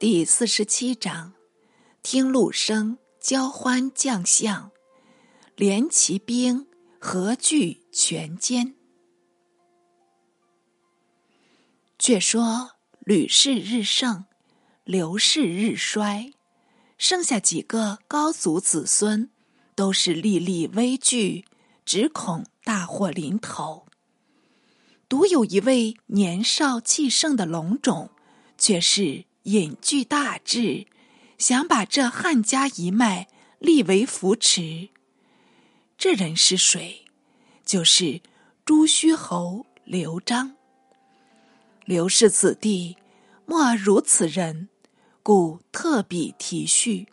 第四十七章：听陆生交欢将相，连骑兵何惧全歼？却说吕氏日盛，刘氏日衰，剩下几个高祖子孙，都是历历危惧，只恐大祸临头。独有一位年少气盛的龙种，却是。隐居大志，想把这汉家一脉立为扶持。这人是谁？就是朱虚侯刘璋。刘氏子弟莫如此人，故特笔提叙。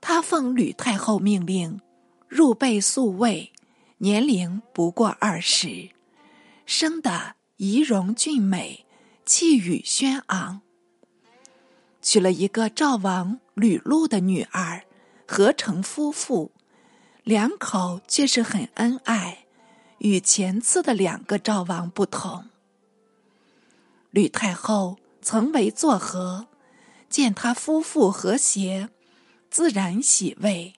他奉吕太后命令，入备宿卫，年龄不过二十，生得仪容俊美，气宇轩昂。娶了一个赵王吕禄的女儿，合成夫妇，两口却是很恩爱，与前次的两个赵王不同。吕太后曾为作和，见他夫妇和谐，自然喜慰。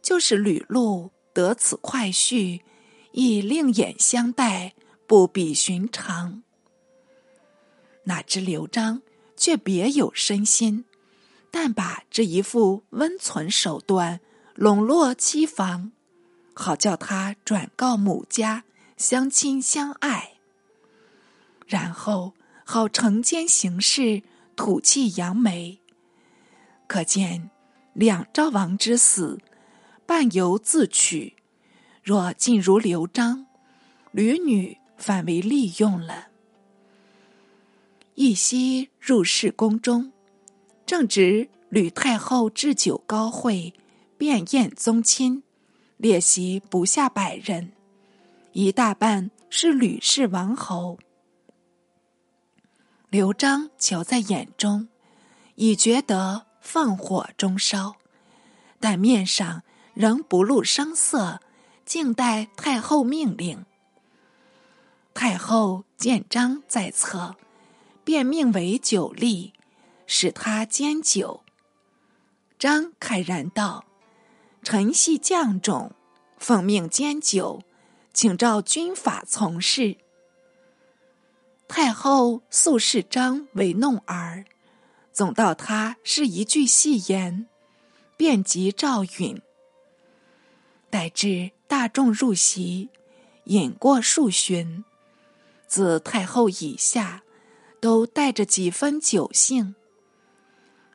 就是吕禄得此快婿，亦另眼相待，不比寻常。哪知刘璋。却别有深心，但把这一副温存手段笼络妻房，好叫他转告母家相亲相爱，然后好惩奸行事，吐气扬眉。可见两赵王之死，半由自取；若尽如刘璋，吕女反为利用了。一夕入室宫中，正值吕太后置酒高会，宴宴宗亲，列席不下百人，一大半是吕氏王侯。刘璋瞧在眼中，已觉得放火中烧，但面上仍不露声色，静待太后命令。太后见章在侧。便命为酒吏，使他煎酒。张慨然道：“臣系将种，奉命煎酒，请照军法从事。”太后素视张为弄儿，总道他是一句戏言，便即赵允。待至大众入席，饮过数巡，自太后以下。都带着几分酒兴。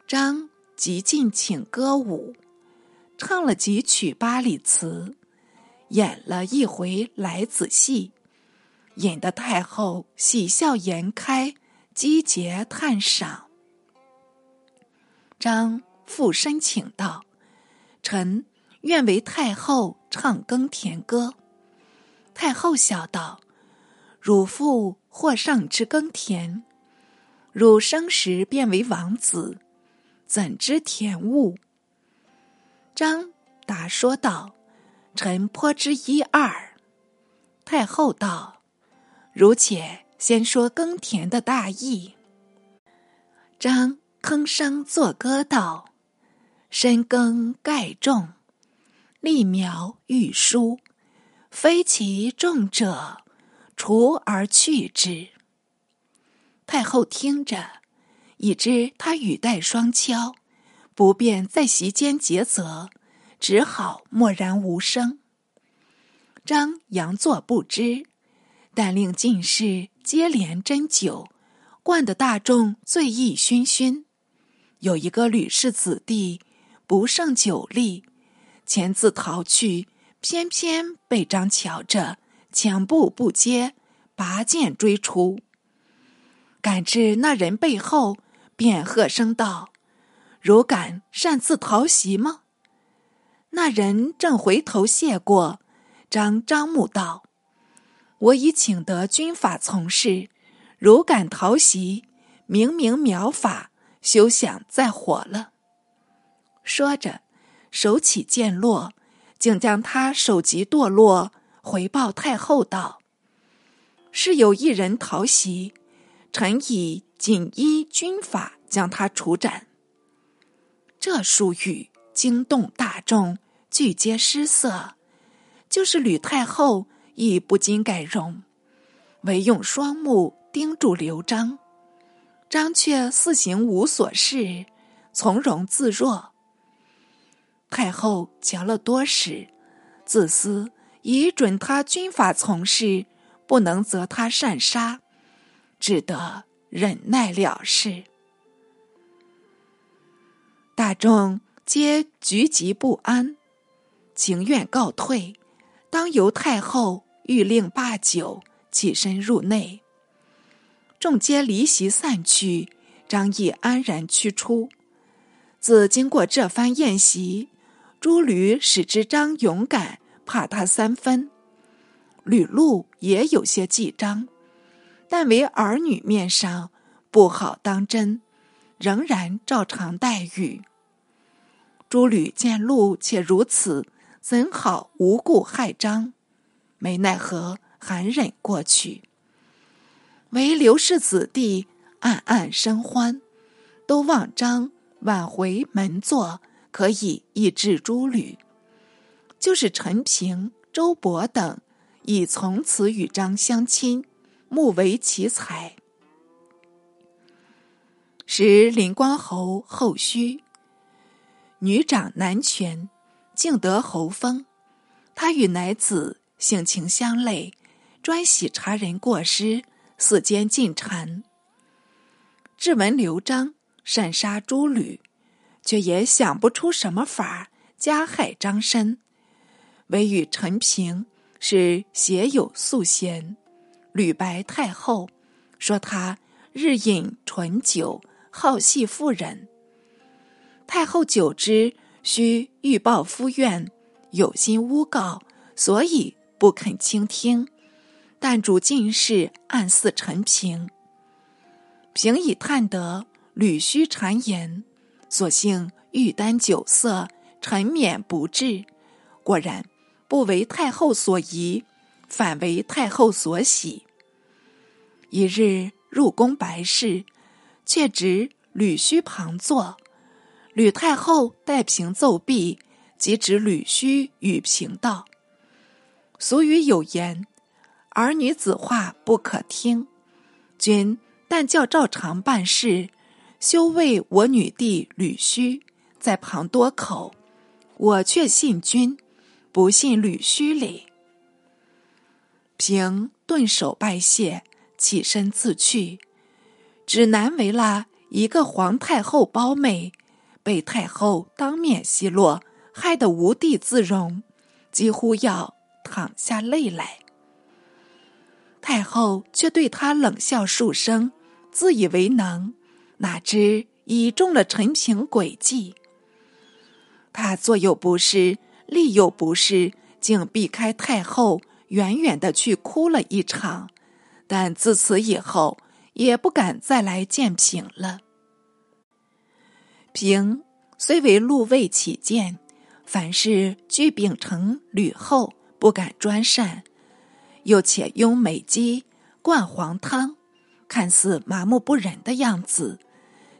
张即进请歌舞，唱了几曲八里词，演了一回来子戏，引得太后喜笑颜开，击节叹赏。张附身请道：“臣愿为太后唱耕田歌。”太后笑道：“汝父或上之耕田。”汝生时便为王子，怎知田物？张答说道：“臣颇知一二。”太后道：“如且先说耕田的大意。”张吭声作歌道：“深耕盖种，立苗育疏，非其种者，除而去之。”太后听着，已知他语带双敲，不便在席间诘责，只好默然无声。张佯作不知，但令进士接连斟酒，灌得大众醉意醺醺。有一个吕氏子弟不胜酒力，前自逃去，偏偏被张瞧着，抢步不接，拔剑追出。赶至那人背后，便喝声道：“汝敢擅自逃袭吗？”那人正回头谢过，张张目道：“我已请得军法从事，如敢逃袭，明明苗法，休想再活了。”说着，手起剑落，竟将他首级堕落，回报太后道：“是有一人逃袭。”臣以锦衣军法将他处斩。这书语惊动大众，俱皆失色。就是吕太后亦不禁改容，唯用双目盯住刘璋。张却似行无所事，从容自若。太后瞧了多时，自私已准他军法从事，不能责他擅杀，只得忍耐了事。大众皆局急不安，情愿告退。当由太后谕令罢酒，起身入内。众皆离席散去，张毅安然驱出。自经过这番宴席，诸吕使之张勇敢，怕他三分。吕禄也有些忌张，但为儿女面上不好当真。仍然照常待遇。诸吕见路且如此，怎好无故害张？没奈何，含忍过去。唯刘氏子弟暗暗生欢，都望张挽回门座，可以抑制诸吕。就是陈平、周勃等，已从此与张相亲，目为奇才。时林光侯后虚，女长男权，竟得侯封。他与乃子性情相类，专喜察人过失，四间进谗。至闻刘璋擅杀诸吕，却也想不出什么法加害张申，唯与陈平是携友素贤，吕白太后，说他日饮醇酒。好戏妇人，太后久之，须欲报夫怨，有心诬告，所以不肯倾听。但主进士暗似陈平，平已探得吕须谗言，所幸欲担酒色，沉湎不治。果然不为太后所疑，反为太后所喜。一日入宫白事。却值吕须旁坐，吕太后待平奏毕，即指吕须与平道：“俗语有言，儿女子话不可听。君但叫照常办事，休为我女弟吕须在旁多口。我却信君，不信吕须礼。”平顿首拜谢，起身自去。只难为了一个皇太后胞妹，被太后当面奚落，害得无地自容，几乎要淌下泪来。太后却对他冷笑数声，自以为能，哪知已中了陈平诡计。他坐有不是，立有不是，竟避开太后，远远的去哭了一场。但自此以后。也不敢再来见平了。平虽为禄位起见，凡事俱秉承吕后，不敢专擅，又且拥美姬，灌黄汤，看似麻木不仁的样子，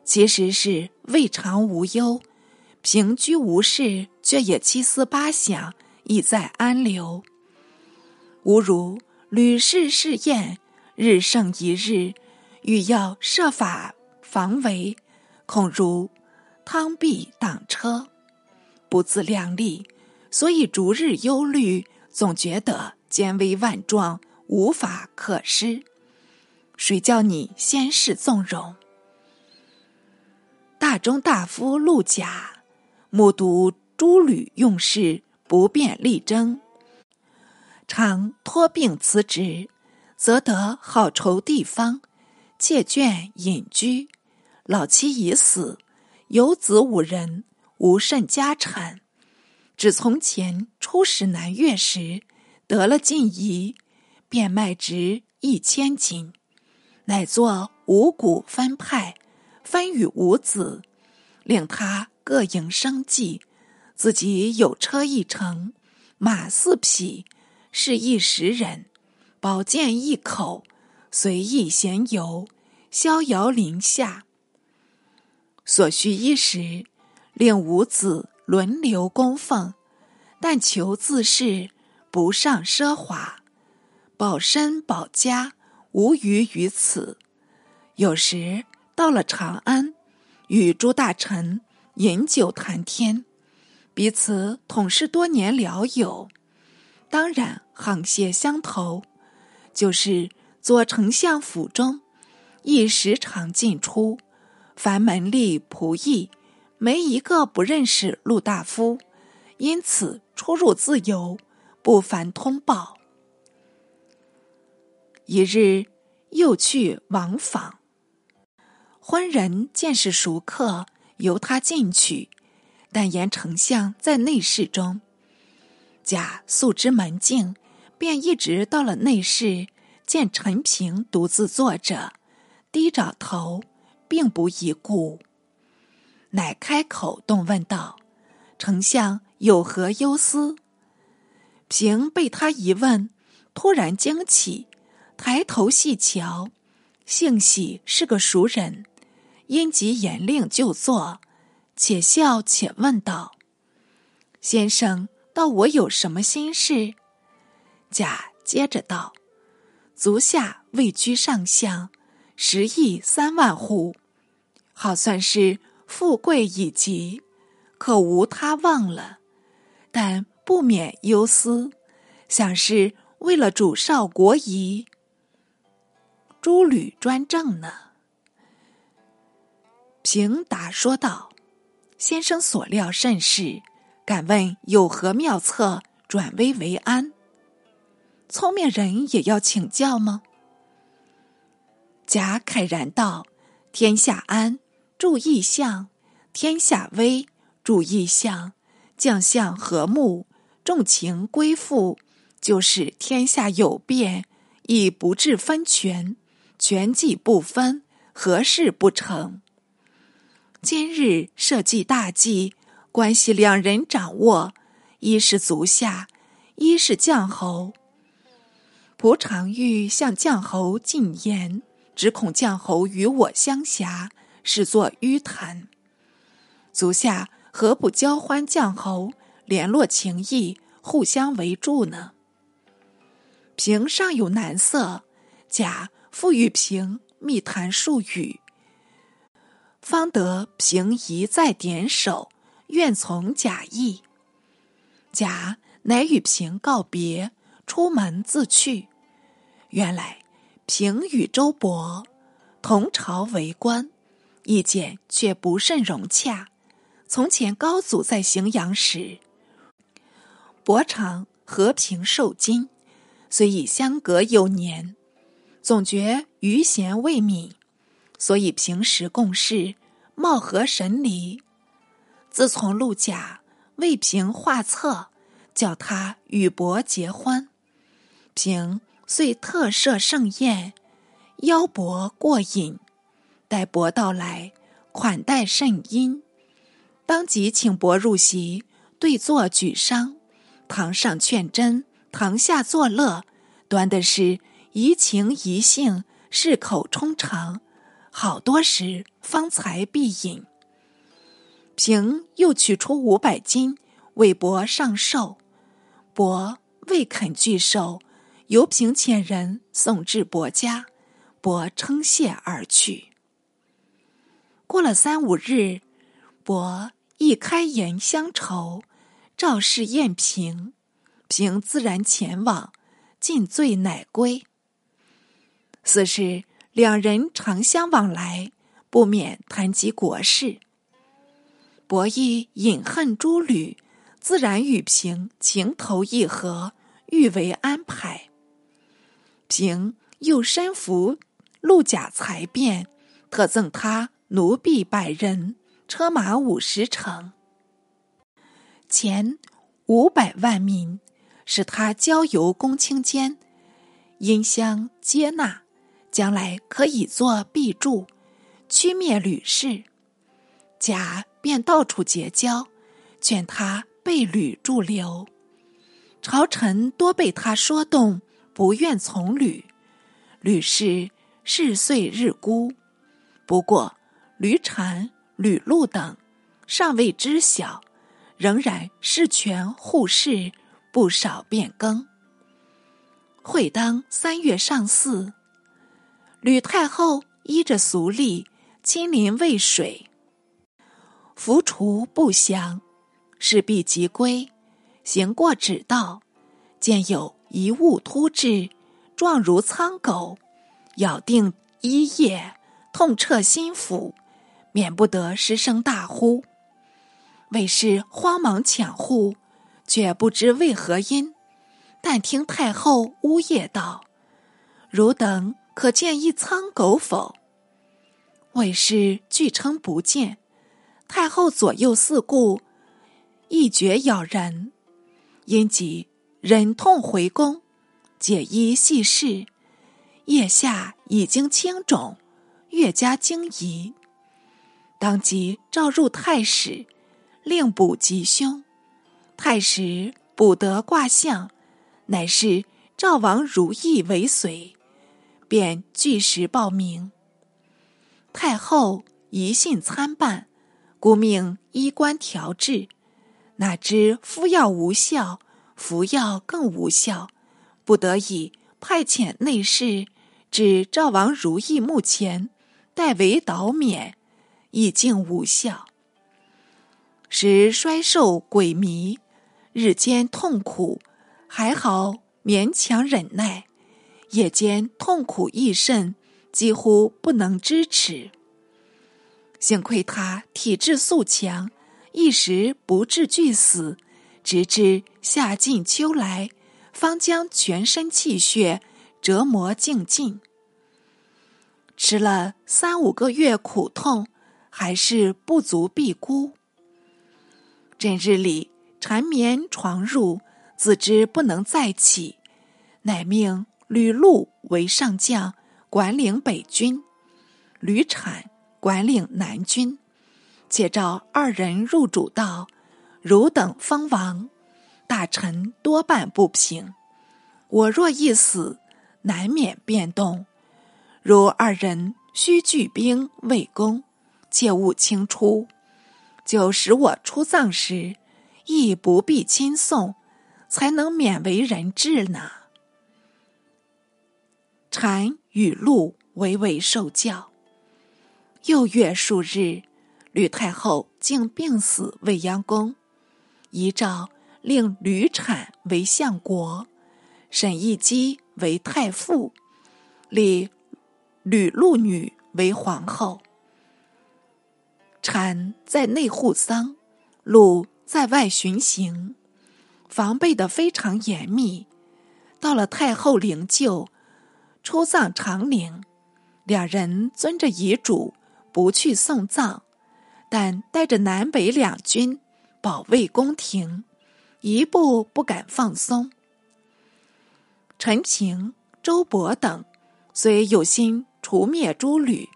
其实是未尝无忧。平居无事，却也七思八想，意在安留。吾如吕氏试验，日胜一日。欲要设法防围，恐如汤壁挡车，不自量力，所以逐日忧虑，总觉得艰危万状，无法可施。谁叫你先是纵容？大中大夫陆贾目睹诸吕用事不便力争，常托病辞职，则得好筹地方。借眷隐居，老妻已死，有子五人，无甚家产。只从前出使南越时，得了进仪，便卖值一千金，乃作五谷分派，分与五子，令他各营生计。自己有车一乘，马四匹，是一时人，宝剑一口。随意闲游，逍遥林下。所需衣食，令五子轮流供奉，但求自适，不上奢华，保身保家，无余于此。有时到了长安，与诸大臣饮酒谈天，彼此统是多年聊友，当然沆瀣相投。就是左丞相府中，亦时常进出，凡门吏仆役，没一个不认识陆大夫，因此出入自由，不烦通报。一日，又去王访，昏人见是熟客，由他进去，但言丞相在内室中。贾素知门径。便一直到了内室，见陈平独自坐着，低着头，并不疑顾，乃开口动问道：“丞相有何忧思？”平被他一问，突然惊起，抬头细瞧，幸喜是个熟人，因即严令就坐，且笑且问道：“先生，道我有什么心事？”甲接着道：“足下位居上相，十亿三万户，好算是富贵已极，可无他望了。但不免忧思，想是为了主少国疑，诸吕专政呢。”平答说道：“先生所料甚是，敢问有何妙策转危为安？”聪明人也要请教吗？贾慨然道：“天下安，注意相；天下危，注意相。将相和睦，重情归附，就是天下有变，亦不致分权，权计不分，何事不成？今日社稷大计，关系两人掌握，一是足下，一是将侯。”仆常欲向将侯进言，只恐将侯与我相挟，视作迂谈。足下何不交欢将侯，联络情谊，互相围助呢？平尚有难色，甲复与平密谈数语，方得平一再点首，愿从甲意。甲乃与平告别，出门自去。原来平与周勃同朝为官，意见却不甚融洽。从前高祖在荥阳时，伯常和平受金，虽已相隔有年，总觉余弦未泯，所以平时共事，貌合神离。自从陆贾为平画策，叫他与伯结欢，平。遂特设盛宴，邀伯过饮。待伯到来，款待甚殷。当即请伯入席，对坐举觞。堂上劝真，堂下作乐，端的是怡情怡性，适口充肠。好多时方才必饮。平又取出五百金，为伯上寿。伯未肯拒受。由平遣人送至伯家，伯称谢而去。过了三五日，伯亦开言相酬，赵氏宴平，平自然前往，尽醉乃归。此时两人常相往来，不免谈及国事。伯亦隐恨诸吕，自然与平情投意合，欲为安排。行又身服陆贾才便，特赠他奴婢百人，车马五十乘，钱五百万民，使他交游公卿间，因相接纳，将来可以作必助，驱灭吕氏。贾便到处结交，劝他被吕驻留，朝臣多被他说动。不愿从吕，吕氏事遂日孤。不过吕产、吕禄等尚未知晓，仍然事权互事，不少变更。会当三月上巳，吕太后依着俗例亲临渭水，浮除不祥，势必即归。行过止道，见有一物突至，状如苍狗，咬定衣叶，痛彻心腑，免不得失声大呼。卫士慌忙抢护，却不知为何因。但听太后呜咽道：“汝等可见一苍狗否？”卫士据称不见。太后左右四顾，一觉咬人，因即忍痛回宫，解衣细视，腋下已经青肿，越加惊疑。当即召入太史，令卜吉凶。太史卜得卦象。乃是赵王如意为随，便据实报名。太后疑信参半，故命医官调治。哪知敷药无效，服药更无效，不得已派遣内侍至赵王如意墓前，代为导免，已竟无效。时衰瘦鬼迷，日间痛苦。还好勉强忍耐，夜间痛苦亦甚，几乎不能支持。幸亏他体质素强，一时不至俱死，直至夏尽秋来，方将全身气血折磨尽尽。吃了三五个月苦痛，还是不足必孤。整日里缠绵床褥。自知不能再起，乃命吕禄为上将，管领北军；吕产管领南军。且召二人入主道，汝等封王，大臣多半不平。我若一死，难免变动。如二人须聚兵为攻，切勿轻出。就使我出葬时，亦不必亲送。才能免为人质呢。禅与禄唯唯受教。又月数日，吕太后竟病死未央宫，遗诏令吕产为相国，沈亦基为太傅，立吕禄女为皇后。产在内护丧，禄在外巡行。防备的非常严密。到了太后灵柩出葬长陵，两人遵着遗嘱不去送葬，但带着南北两军保卫宫廷，一步不敢放松。陈平、周勃等虽有心除灭诸吕，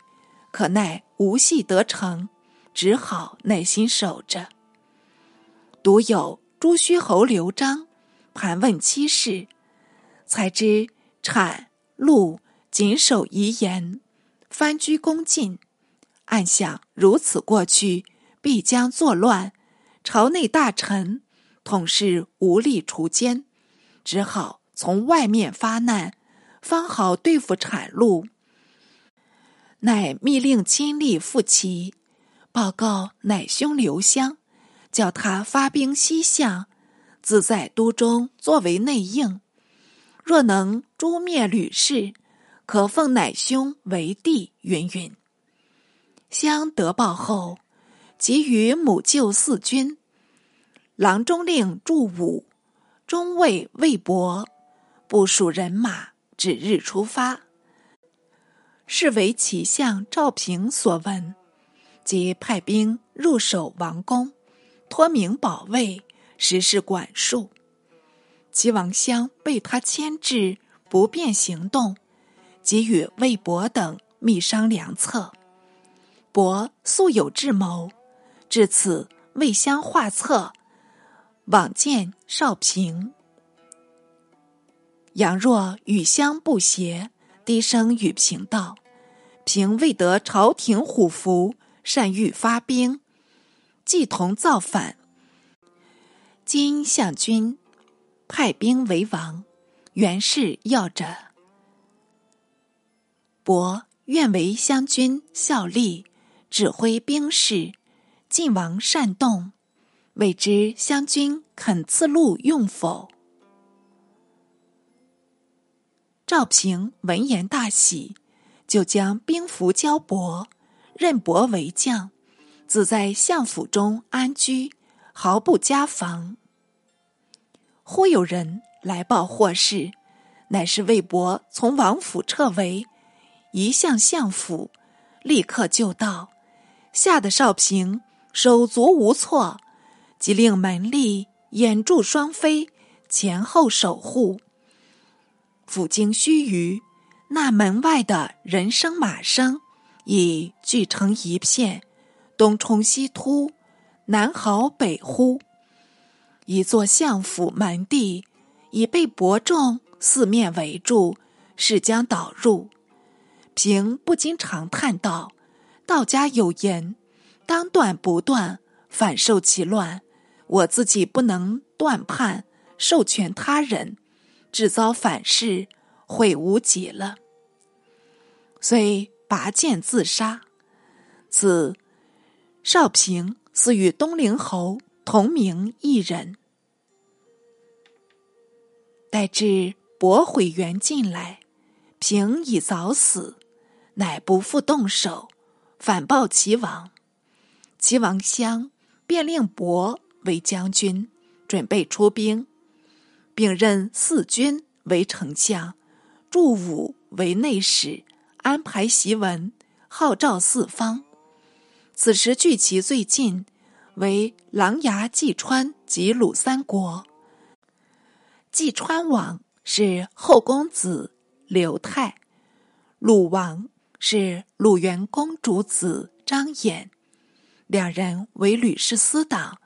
可奈无戏得成，只好耐心守着。独有。朱虚侯刘璋盘问妻室，才知产禄谨守遗言，藩居恭进。暗想如此过去，必将作乱，朝内大臣统是无力除奸，只好从外面发难，方好对付产禄。乃密令亲历复齐，报告乃兄刘襄。叫他发兵西向，自在都中作为内应。若能诛灭吕氏，可奉乃兄为帝。云云。相得报后，即与母舅四军、郎中令祝武、中尉魏博部署人马，指日出发。是为齐相赵平所闻，即派兵入守王宫。托名保卫，实施管束。齐王襄被他牵制，不便行动，即与魏博等密商良策。博素有智谋，至此魏襄画策，往见少平。杨若与襄不协，低声与平道：“平未得朝廷虎符，善欲发兵，计同造反。今相君派兵为王，原是要者。伯愿为湘军效力，指挥兵士。晋王善动，未知湘军肯赐禄用否？赵平闻言大喜，就将兵符交伯，任伯为将，自在相府中安居，毫不加防。忽有人来报祸事，乃是魏博从王府撤围，一向相府，立刻就到，吓得少平手足无措，即令门吏掩住双飞，前后守护。甫经须臾，那门外的人声马声已聚成一片，东冲西突，南嚎北呼。一座相府门第已被伯仲四面围住，势将倒入。平不禁长叹道：“道家有言，当断不断，反受其乱。我自己不能断判，授权他人。”只遭反噬，悔无己了。遂拔剑自杀。此少平似与东陵侯同名一人。待至驳毁元进来，平已早死，乃不复动手，反报齐王。齐王襄便令伯为将军，准备出兵。并任四军为丞相，祝武为内史，安排檄文，号召四方。此时距其最近为琅琊、济川及鲁三国。济川王是后公子刘泰，鲁王是鲁元公主子张衍，两人为吕氏私党，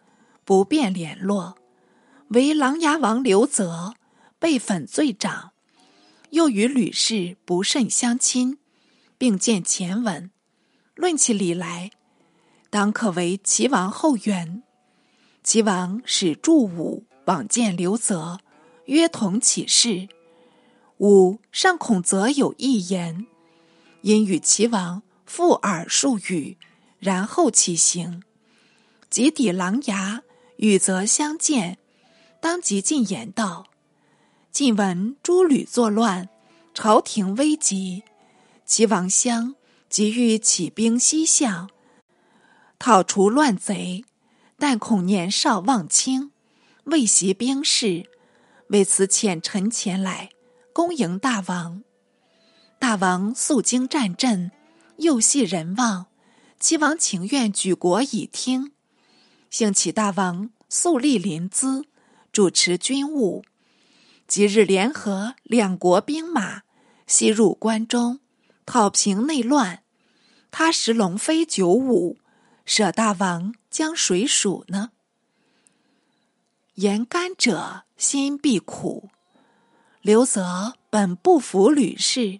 不便联络。为琅琊王刘泽被粉罪长，又与吕氏不甚相亲，并见前文。论起礼来，当可为齐王后援。齐王使祝武往见刘泽，约同起事。武尚恐泽有一言，因与齐王复耳数语，然后起行。及抵琅琊，与泽相见。当即进言道：“晋闻诸吕作乱，朝廷危急，齐王相急欲起兵西向，讨除乱贼。但恐年少望轻，未习兵事，为此遣臣前来恭迎大王。大王素经战阵，又系人望，齐王情愿举国以听。幸启大王素立临淄。”主持军务，即日联合两国兵马，西入关中，讨平内乱。他时龙飞九五，舍大王将谁属呢？言干者心必苦。刘泽本不服吕氏，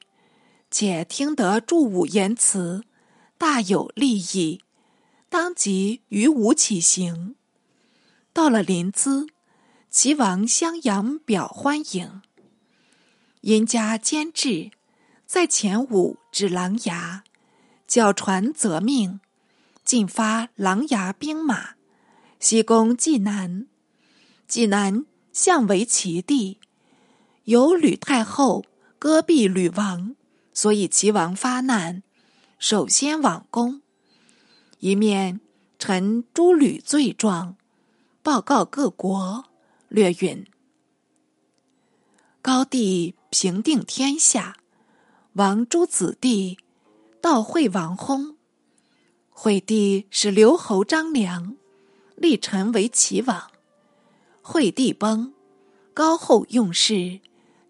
且听得祝武言辞，大有利益，当即与武起行。到了临淄。齐王襄阳表欢迎，因家监制，在前五指琅琊，叫传则命，进发琅琊兵马，西攻济南。济南相为齐地，有吕太后割壁吕王，所以齐王发难，首先往攻。一面陈诸吕罪状，报告各国。略允。高帝平定天下，王诸子弟到惠王薨。惠帝使刘侯张良立陈为齐王。惠帝崩，高后用事，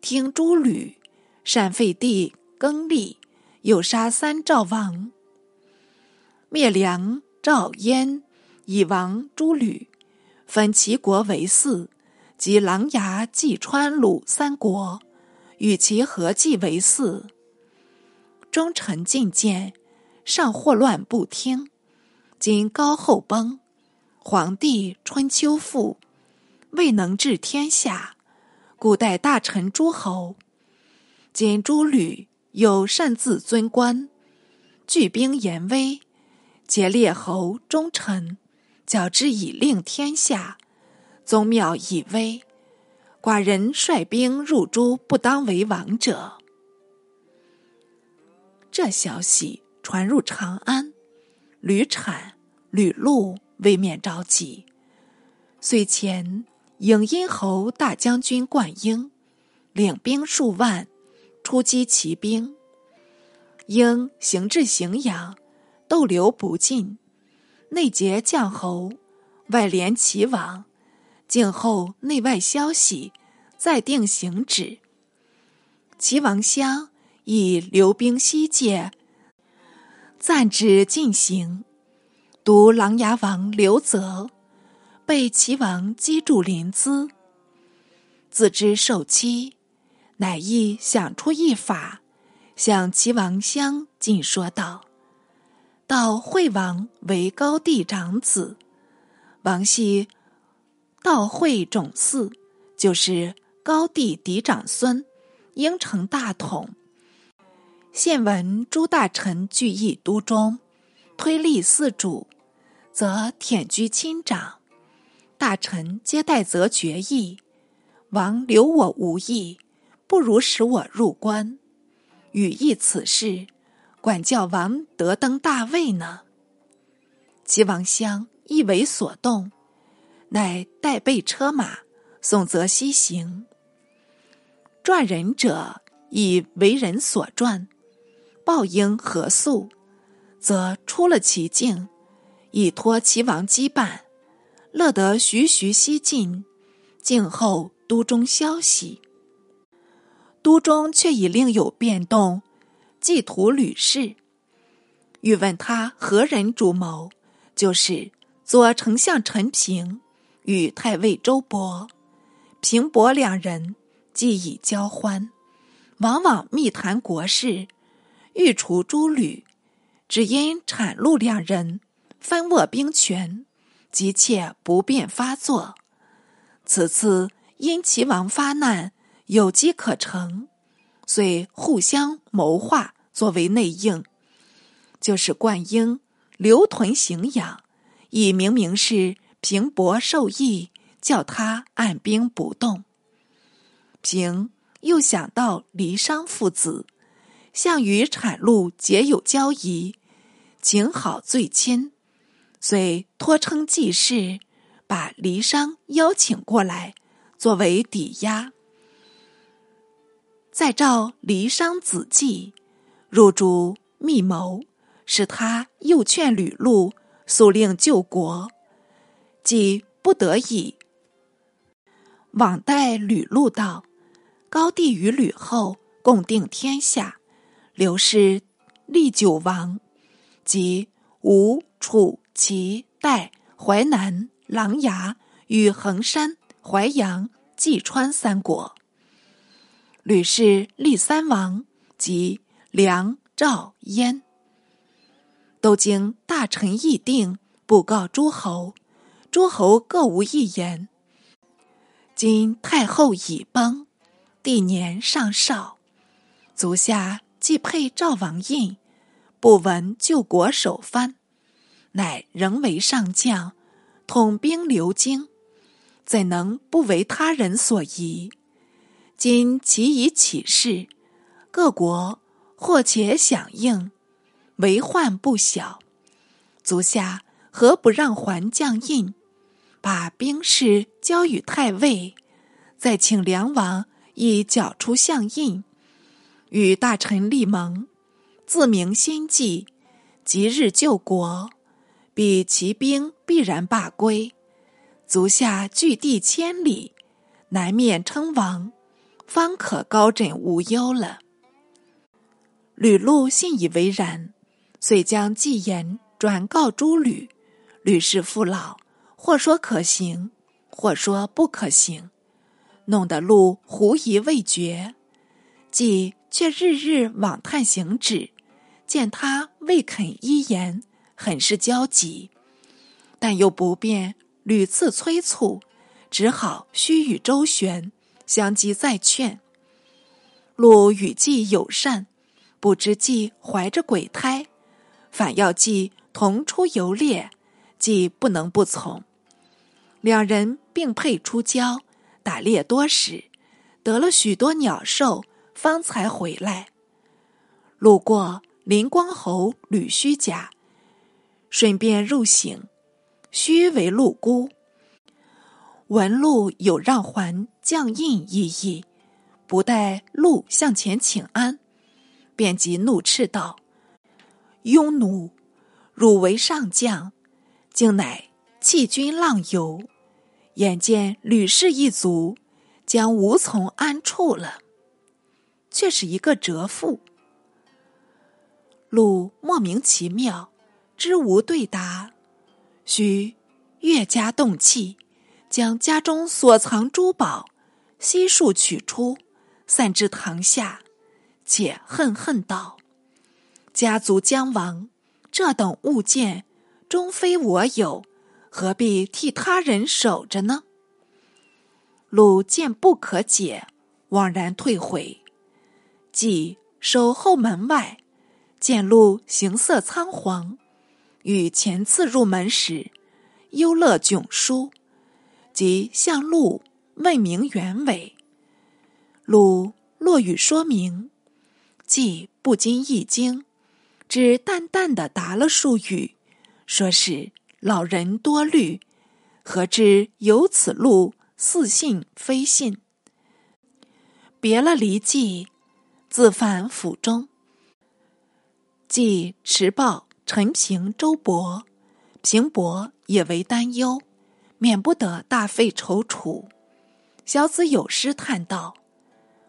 听诸吕，善废帝更立，又杀三赵王，灭梁赵燕，以王诸吕，分齐国为四。即琅琊、济川、鲁三国，与其合计为四。忠臣进谏，尚祸乱不听，今高后崩，皇帝春秋复，未能治天下，古代大臣诸侯。今诸吕有擅自尊官，聚兵严威，皆列侯忠臣，矫之以令天下。宗庙以威，寡人率兵入诸，不当为王者。这消息传入长安，吕产、吕禄未免着急，遂前迎殷侯大将军灌婴，领兵数万出击齐兵。应行至荥阳，逗留不进，内结将侯，外连齐王。静候内外消息，再定行止。齐王襄以留兵西界，暂止进行。独琅琊王刘泽被齐王击筑临淄，自知受欺，乃意想出一法，向齐王相进说道：“道惠王为高帝长子，王系。”道惠种嗣，就是高帝嫡长孙，应成大统。现闻诸大臣聚议都中，推立嗣主，则忝居亲长。大臣皆待则决议，王留我无益，不如使我入关，语议此事，管教王得登大位呢。齐王襄亦为所动。乃带备车马，送泽西行。传人者以为人所传，报应何速，则出了其境，以托齐王羁绊，乐得徐徐西进，静候都中消息。都中却已另有变动，祭图吕氏，欲问他何人主谋，就是左丞相陈平。与太尉周勃、平伯两人既已交欢，往往密谈国事，欲除诸吕，只因产禄两人分握兵权，急切不便发作。此次因齐王发难，有机可乘，遂互相谋划，作为内应。就是灌婴留屯荥阳，已明明是。平伯受益，叫他按兵不动。平又想到离商父子，项羽产路结有交谊，情好最亲，遂托称济世，把离商邀请过来，作为抵押。再召离商子季入主密谋，使他诱劝吕禄速令救国。即不得已，往代吕禄道：“高帝与吕后共定天下，刘氏立九王，即吴、楚、齐、代、淮南、琅琊与衡山、淮阳、济川三国。吕氏立三王，即梁、赵、燕，都经大臣议定，布告诸侯。”诸侯各无一言。今太后已崩，帝年尚少，足下既配赵王印，不闻救国首藩，乃仍为上将，统兵流京，怎能不为他人所疑？今其已起事，各国或且响应，为患不小。足下何不让还将印？把兵士交与太尉，再请梁王以缴出相印，与大臣立盟，自明心计，即日救国，彼其兵必然罢归，足下距地千里，南面称王，方可高枕无忧了。吕禄信以为然，遂将计言转告诸吕，吕氏父老。或说可行，或说不可行，弄得禄狐疑未决。即却日日往探行止，见他未肯依言，很是焦急，但又不便屡次催促，只好须臾周旋，相继再劝。陆与季友善，不知季怀着鬼胎，反要季同出游猎，季不能不从。两人并辔出郊，打猎多时，得了许多鸟兽，方才回来。路过林光侯吕虚家，顺便入省。虚为陆姑，闻陆有让还将印意意。不待陆向前请安，便即怒斥道：“庸奴，汝为上将，竟乃弃军浪游，眼见吕氏一族将无从安处了。”却是一个折妇。陆莫名其妙，知无对答，须越加动气，将家中所藏珠宝悉数取出。散至堂下，且恨恨道：“家族将亡，这等物件终非我有，何必替他人守着呢？”鲁见不可解，枉然退回。即守候门外，见路形色仓皇，与前次入门时忧乐迥殊，即向路问明原委。鲁落语说明，既不禁一惊，只淡淡的答了数语，说是老人多虑，何知有此路，似信非信。别了离季，自返府中。既持报陈平、周伯，平伯也为担忧，免不得大费踌躇。小子有诗叹道。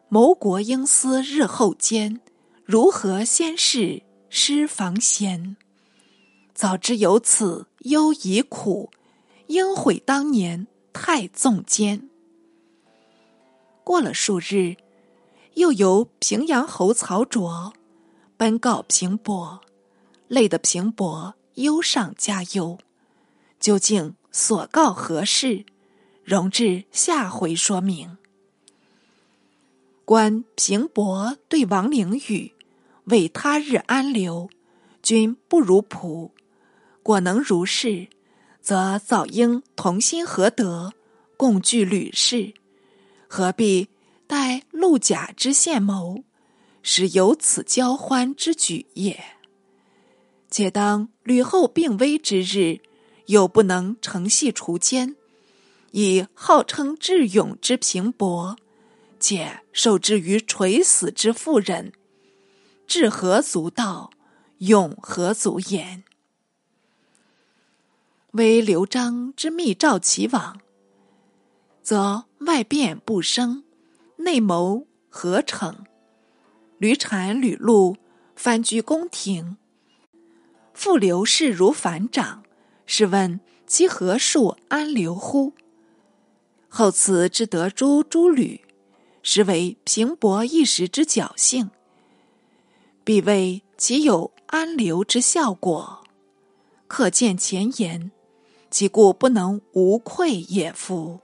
谋国应思日后艰，如何先事失防先？早知有此忧已苦，应悔当年太纵奸。过了数日，又由平阳侯曹卓奔告平伯，累得平伯忧上加忧。究竟所告何事？容至下回说明。观平伯对王陵语，为他日安留，君不如仆。果能如是，则早应同心合德，共聚吕氏，何必待陆贾之献谋，使有此交欢之举也？且当吕后病危之日，又不能承系除奸，以号称智勇之平伯。且受之于垂死之妇人，至何足道？勇何足言？为刘璋之密诏齐王，则外变不生，内谋何成？吕产、吕禄翻居宫廷，复刘氏如反掌，试问其何数安留乎？后此之得诸诸吕。实为平伯一时之侥幸，必谓其有安留之效果。可见前言，其故不能无愧也夫。